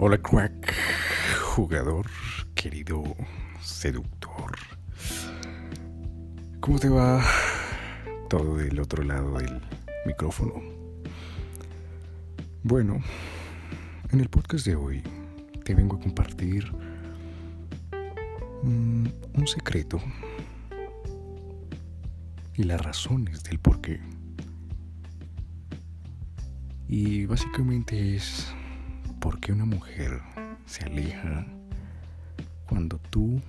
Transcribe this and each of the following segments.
Hola crack, jugador, querido seductor. ¿Cómo te va todo del otro lado del micrófono? Bueno, en el podcast de hoy te vengo a compartir mm, un secreto y las razones del por qué. Y básicamente es por qué una mujer se aleja cuando tú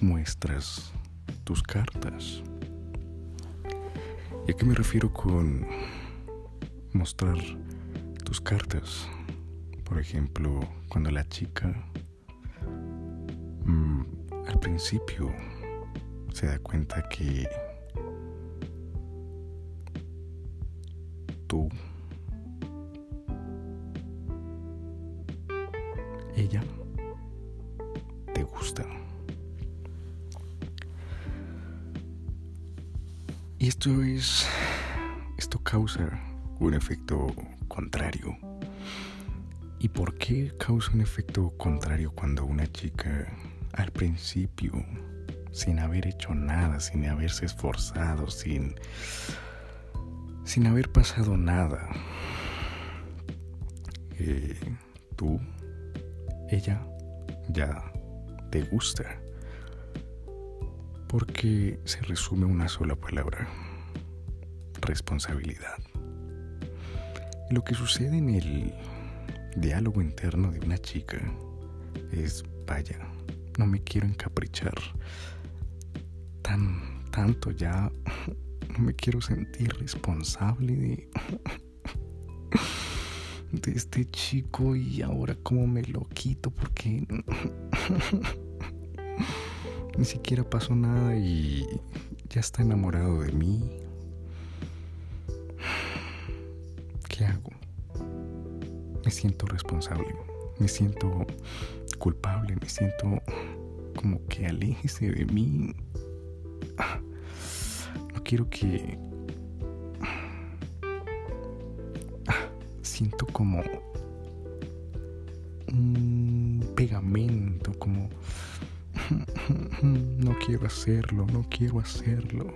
muestras tus cartas. ¿Y a qué me refiero con mostrar tus cartas? Por ejemplo, cuando la chica mm, al principio se da cuenta que tú, te gusta. Y esto es, esto causa un efecto contrario. ¿Y por qué causa un efecto contrario cuando una chica al principio sin haber hecho nada, sin haberse esforzado, sin, sin haber pasado nada. Eh, tú, ella, ya te gusta. Porque se resume una sola palabra, responsabilidad. lo que sucede en el diálogo interno de una chica es, vaya, no me quiero encaprichar tan, tanto ya no me quiero sentir responsable de, de este chico y ahora cómo me lo quito porque ni siquiera pasó nada y ya está enamorado de mí. ¿Qué hago? Me siento responsable, me siento culpable, me siento como que aléjese de mí. No quiero que... Siento como un pegamento, como... No quiero hacerlo, no quiero hacerlo.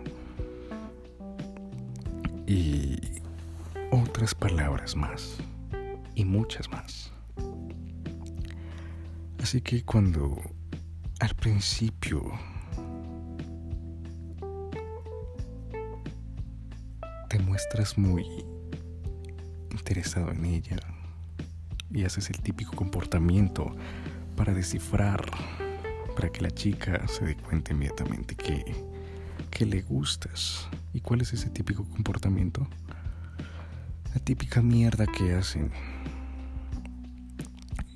Y otras palabras más. Y muchas más. Así que cuando al principio te muestras muy interesado en ella y haces el típico comportamiento para descifrar, para que la chica se dé cuenta inmediatamente que, que le gustas. ¿Y cuál es ese típico comportamiento? La típica mierda que hacen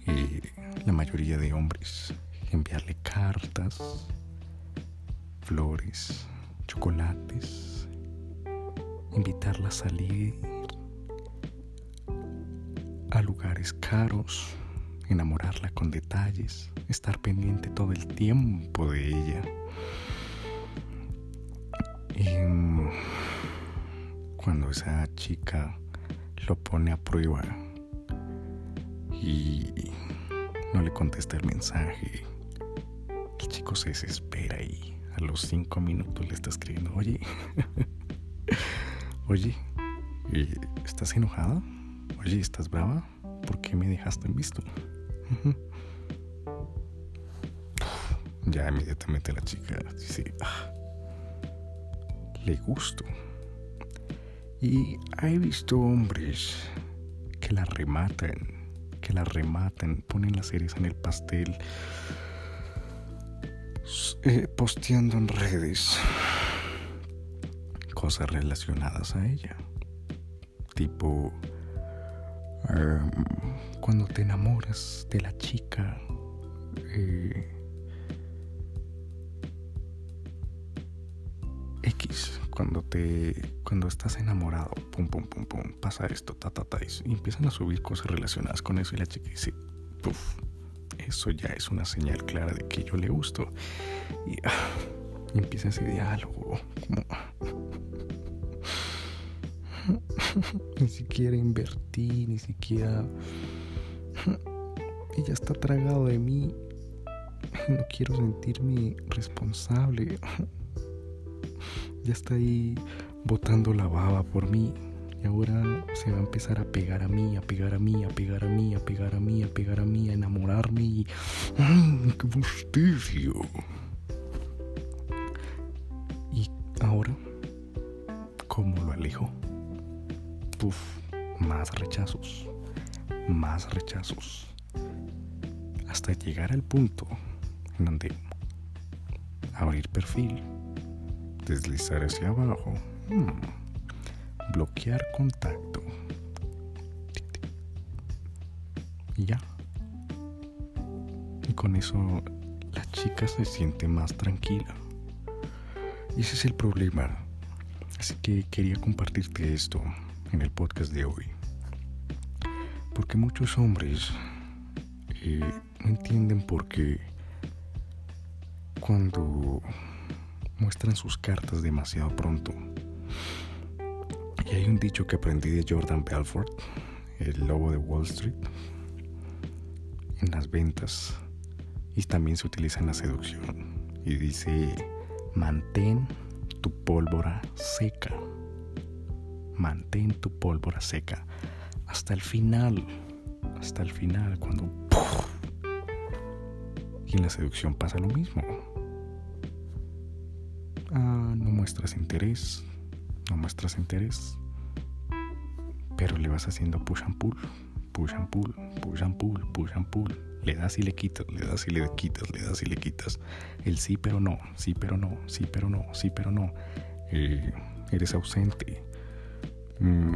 eh, la mayoría de hombres. Enviarle cartas, flores, chocolates, invitarla a salir a lugares caros, enamorarla con detalles, estar pendiente todo el tiempo de ella. Y mm, cuando esa chica lo pone a prueba y no le contesta el mensaje, el chico se desespera y a los cinco minutos le está escribiendo, oye, Oye, ¿estás enojada? Oye, ¿estás brava? ¿Por qué me dejaste en visto? Ya inmediatamente la chica dice, ah, le gusto. Y he visto hombres que la rematan, que la rematan, ponen las series en el pastel, eh, posteando en redes cosas relacionadas a ella. Tipo, em, cuando te enamoras de la chica, eh, X, cuando te cuando estás enamorado, pum pum pum pum, pasa esto, ta ta ta, y empiezan a subir cosas relacionadas con eso y la chica dice, puff, eso ya es una señal clara de que yo le gusto. Y, ah, empieza ese diálogo, ni siquiera invertí, ni siquiera ella está tragado de mí. No quiero sentirme responsable. Ya está ahí botando la baba por mí. Y ahora se va a empezar a pegar a mí, a pegar a mí, a pegar a mí, a pegar a mí, a pegar a mí, a enamorarme y... ¡Ay, qué fastidio! Y ahora, ¿cómo lo alejo? Más rechazos, más rechazos. Hasta llegar al punto en donde abrir perfil, deslizar hacia abajo. Hmm, bloquear contacto. Y ya. Y con eso la chica se siente más tranquila. Y ese es el problema. Así que quería compartirte esto en el podcast de hoy. Porque muchos hombres eh, no entienden por qué cuando muestran sus cartas demasiado pronto y hay un dicho que aprendí de Jordan Belfort, el lobo de Wall Street, en las ventas y también se utiliza en la seducción. Y dice, mantén tu pólvora seca. Mantén tu pólvora seca hasta el final. Hasta el final, cuando... Y en la seducción pasa lo mismo. Ah, no muestras interés, no muestras interés, pero le vas haciendo push and pull, push and pull, push and pull, push and pull. Le das y le quitas, le das y le quitas, le das y le quitas. El sí pero no, sí pero no, sí pero no, sí pero no. Eh, eres ausente. Mm.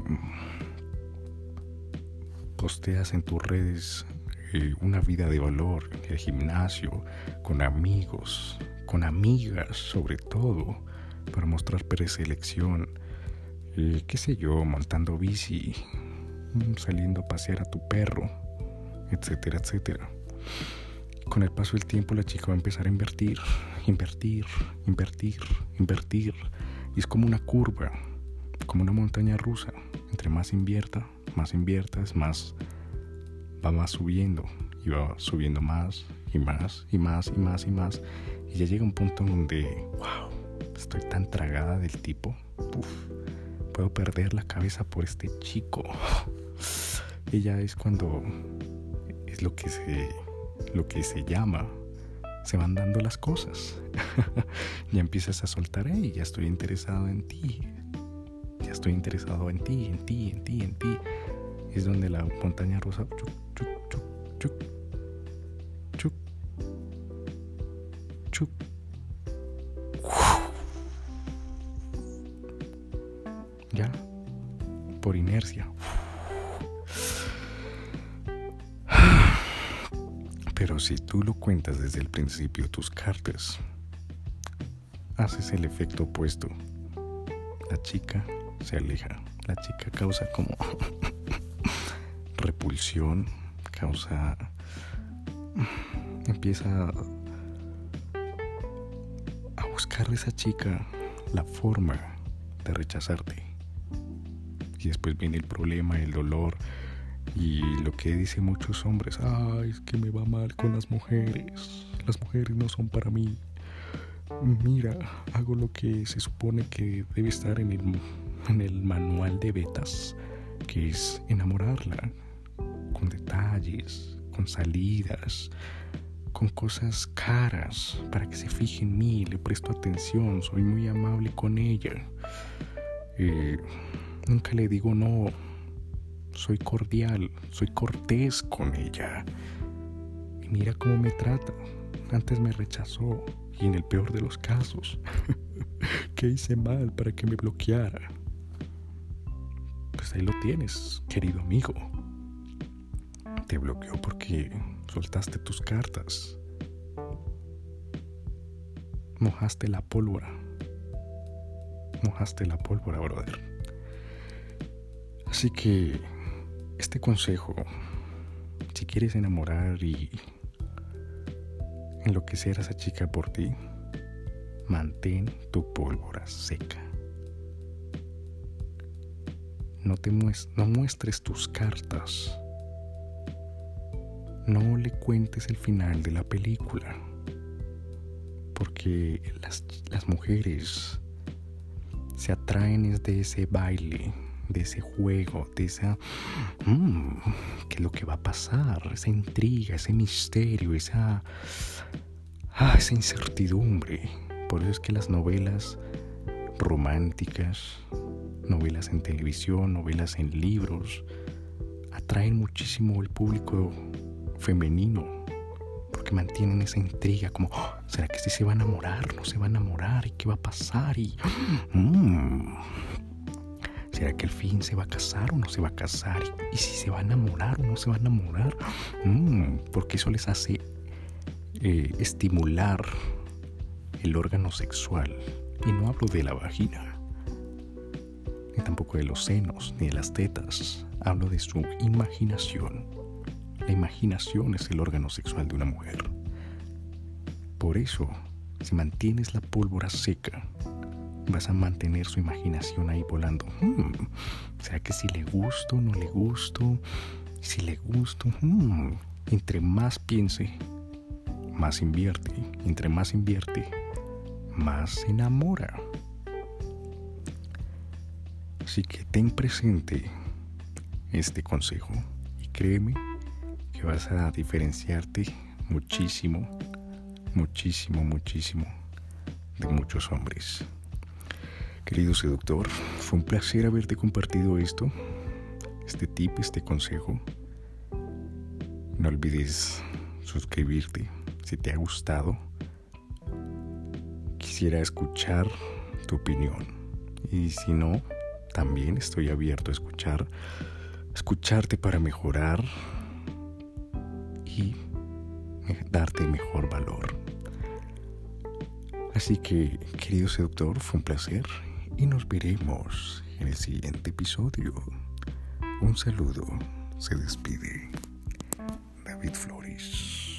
Posteas en tus redes eh, una vida de valor, el gimnasio, con amigos, con amigas sobre todo, para mostrar preselección qué sé yo, montando bici, mm, saliendo a pasear a tu perro, etcétera, etcétera. Con el paso del tiempo la chica va a empezar a invertir, invertir, invertir, invertir. Y es como una curva, como una montaña rusa. Entre más invierta, más inviertas, más va más subiendo. Y va subiendo más y más y más y más y más. Y ya llega un punto donde, wow, estoy tan tragada del tipo. Puedo perder la cabeza por este chico. Ella es cuando es lo que se lo que se llama se van dando las cosas. ya empiezas a soltar, hey, ya estoy interesado en ti. Ya estoy interesado en ti, en ti, en ti, en ti. Es donde la montaña rosa por inercia. Pero si tú lo cuentas desde el principio, tus cartas, haces el efecto opuesto. La chica se aleja. La chica causa como repulsión, causa... Empieza a buscar a esa chica la forma de rechazarte y después viene el problema, el dolor y lo que dicen muchos hombres, ay, es que me va mal con las mujeres, las mujeres no son para mí. Mira, hago lo que se supone que debe estar en el, en el manual de betas, que es enamorarla con detalles, con salidas, con cosas caras, para que se fije en mí, le presto atención, soy muy amable con ella. Eh, Nunca le digo no. Soy cordial, soy cortés con ella. Y mira cómo me trata. Antes me rechazó y en el peor de los casos, ¿qué hice mal para que me bloqueara? Pues ahí lo tienes, querido amigo. Te bloqueó porque soltaste tus cartas. Mojaste la pólvora. Mojaste la pólvora, brother. Así que este consejo, si quieres enamorar y enloquecer a esa chica por ti, mantén tu pólvora seca. No, te no muestres tus cartas no le cuentes el final de la película. Porque las, las mujeres se atraen de ese baile, de ese juego, de esa... Mmm, ¿Qué es lo que va a pasar? Esa intriga, ese misterio, esa... Ah, esa incertidumbre. Por eso es que las novelas románticas, novelas en televisión, novelas en libros, atraen muchísimo el público femenino porque mantienen esa intriga como oh, ¿será que sí se va a enamorar? ¿No se va a enamorar? ¿Y qué va a pasar? Y mm, ¿será que al fin se va a casar o no se va a casar? ¿Y, si se va a enamorar o no se va a enamorar? Mm, porque eso les hace eh, estimular el órgano sexual. Y no hablo de la vagina, tampoco de los senos, ni de las tetas. Hablo de su imaginación. La imaginación es el órgano sexual de una mujer. Por eso, si mantienes la pólvora seca, vas a mantener su imaginación ahí volando. Hmm, ¿Será que si le gusto, no le gusto? Si le gusto, hmm, entre más piense, más invierte. Entre más invierte, más se enamora. Así que ten presente este consejo y créeme que vas a diferenciarte muchísimo, muchísimo, muchísimo de muchos hombres. Querido seductor, fue un placer haberte compartido esto, este tip, este consejo. No olvides suscribirte si te ha gustado quisiera escuchar tu opinión. Y si no, también estoy abierto a escuchar, escucharte para mejorar y darte mejor valor. Así que, querido seductor, fue un placer y nos veremos en el siguiente episodio. Un saludo, se despide David Flores.